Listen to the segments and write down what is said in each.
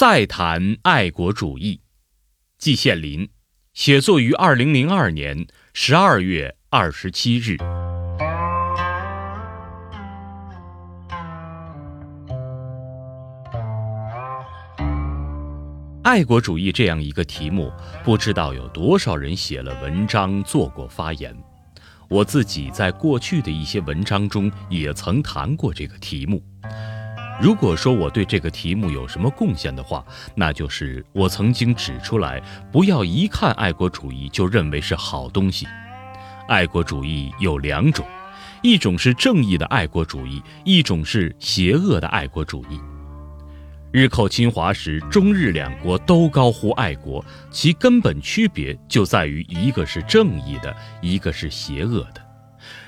再谈爱国主义，季羡林，写作于二零零二年十二月二十七日。爱国主义这样一个题目，不知道有多少人写了文章、做过发言。我自己在过去的一些文章中也曾谈过这个题目。如果说我对这个题目有什么贡献的话，那就是我曾经指出来，不要一看爱国主义就认为是好东西。爱国主义有两种，一种是正义的爱国主义，一种是邪恶的爱国主义。日寇侵华时，中日两国都高呼爱国，其根本区别就在于一个是正义的，一个是邪恶的。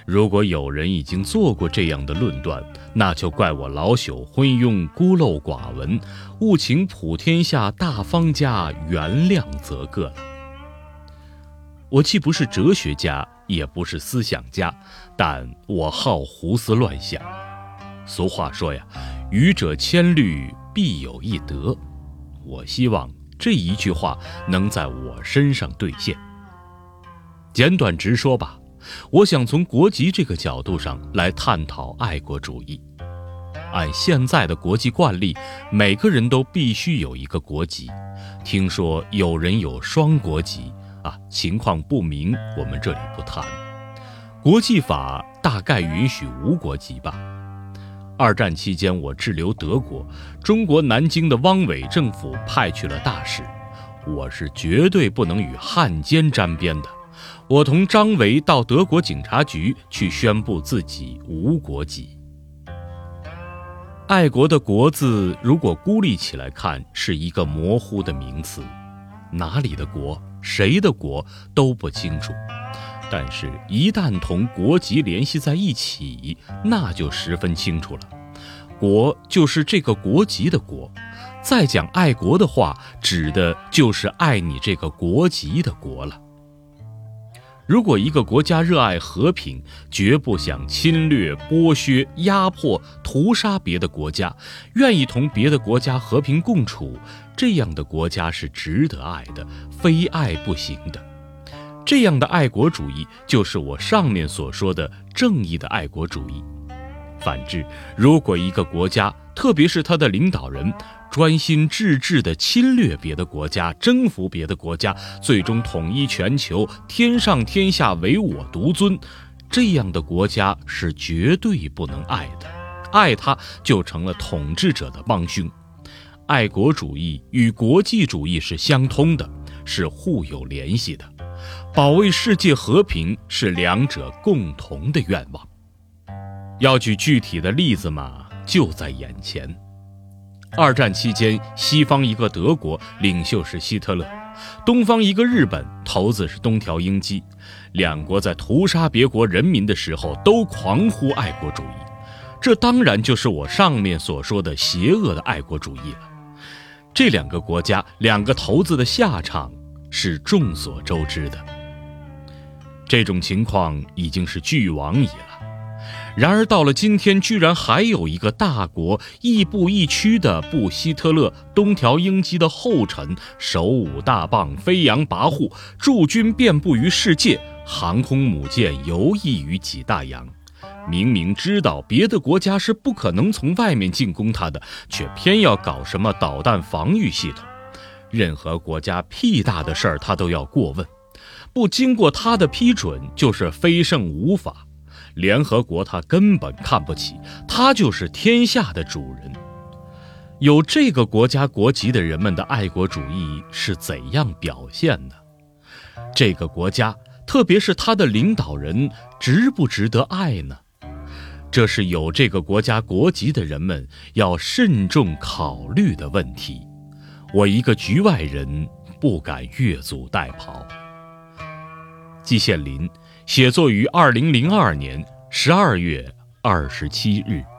如果有人已经做过这样的论断，那就怪我老朽昏庸、孤陋寡闻，务请普天下大方家原谅则个了。我既不是哲学家，也不是思想家，但我好胡思乱想。俗话说呀，“愚者千虑，必有一得”。我希望这一句话能在我身上兑现。简短直说吧。我想从国籍这个角度上来探讨爱国主义。按现在的国际惯例，每个人都必须有一个国籍。听说有人有双国籍啊，情况不明，我们这里不谈。国际法大概允许无国籍吧。二战期间，我滞留德国，中国南京的汪伪政府派去了大使，我是绝对不能与汉奸沾边的。我同张维到德国警察局去宣布自己无国籍。爱国的“国”字，如果孤立起来看，是一个模糊的名词，哪里的国，谁的国都不清楚。但是，一旦同国籍联系在一起，那就十分清楚了。国就是这个国籍的国，再讲爱国的话，指的就是爱你这个国籍的国了。如果一个国家热爱和平，绝不想侵略、剥削、压迫、屠杀别的国家，愿意同别的国家和平共处，这样的国家是值得爱的，非爱不行的。这样的爱国主义，就是我上面所说的正义的爱国主义。反之，如果一个国家，特别是他的领导人，专心致志地侵略别的国家，征服别的国家，最终统一全球，天上天下唯我独尊。这样的国家是绝对不能爱的，爱他就成了统治者的帮凶。爱国主义与国际主义是相通的，是互有联系的。保卫世界和平是两者共同的愿望。要举具体的例子嘛，就在眼前。二战期间，西方一个德国领袖是希特勒，东方一个日本头子是东条英机，两国在屠杀别国人民的时候都狂呼爱国主义，这当然就是我上面所说的邪恶的爱国主义了。这两个国家两个头子的下场是众所周知的，这种情况已经是俱往矣了。然而到了今天，居然还有一个大国亦步亦趋地步希特勒、东条英机的后尘，手舞大棒，飞扬跋扈，驻军遍布于世界，航空母舰游弋于几大洋。明明知道别的国家是不可能从外面进攻他的，却偏要搞什么导弹防御系统。任何国家屁大的事儿他都要过问，不经过他的批准就是非胜无法。联合国他根本看不起，他就是天下的主人。有这个国家国籍的人们的爱国主义是怎样表现的？这个国家，特别是他的领导人，值不值得爱呢？这是有这个国家国籍的人们要慎重考虑的问题。我一个局外人不敢越俎代庖。季羡林。写作于二零零二年十二月二十七日。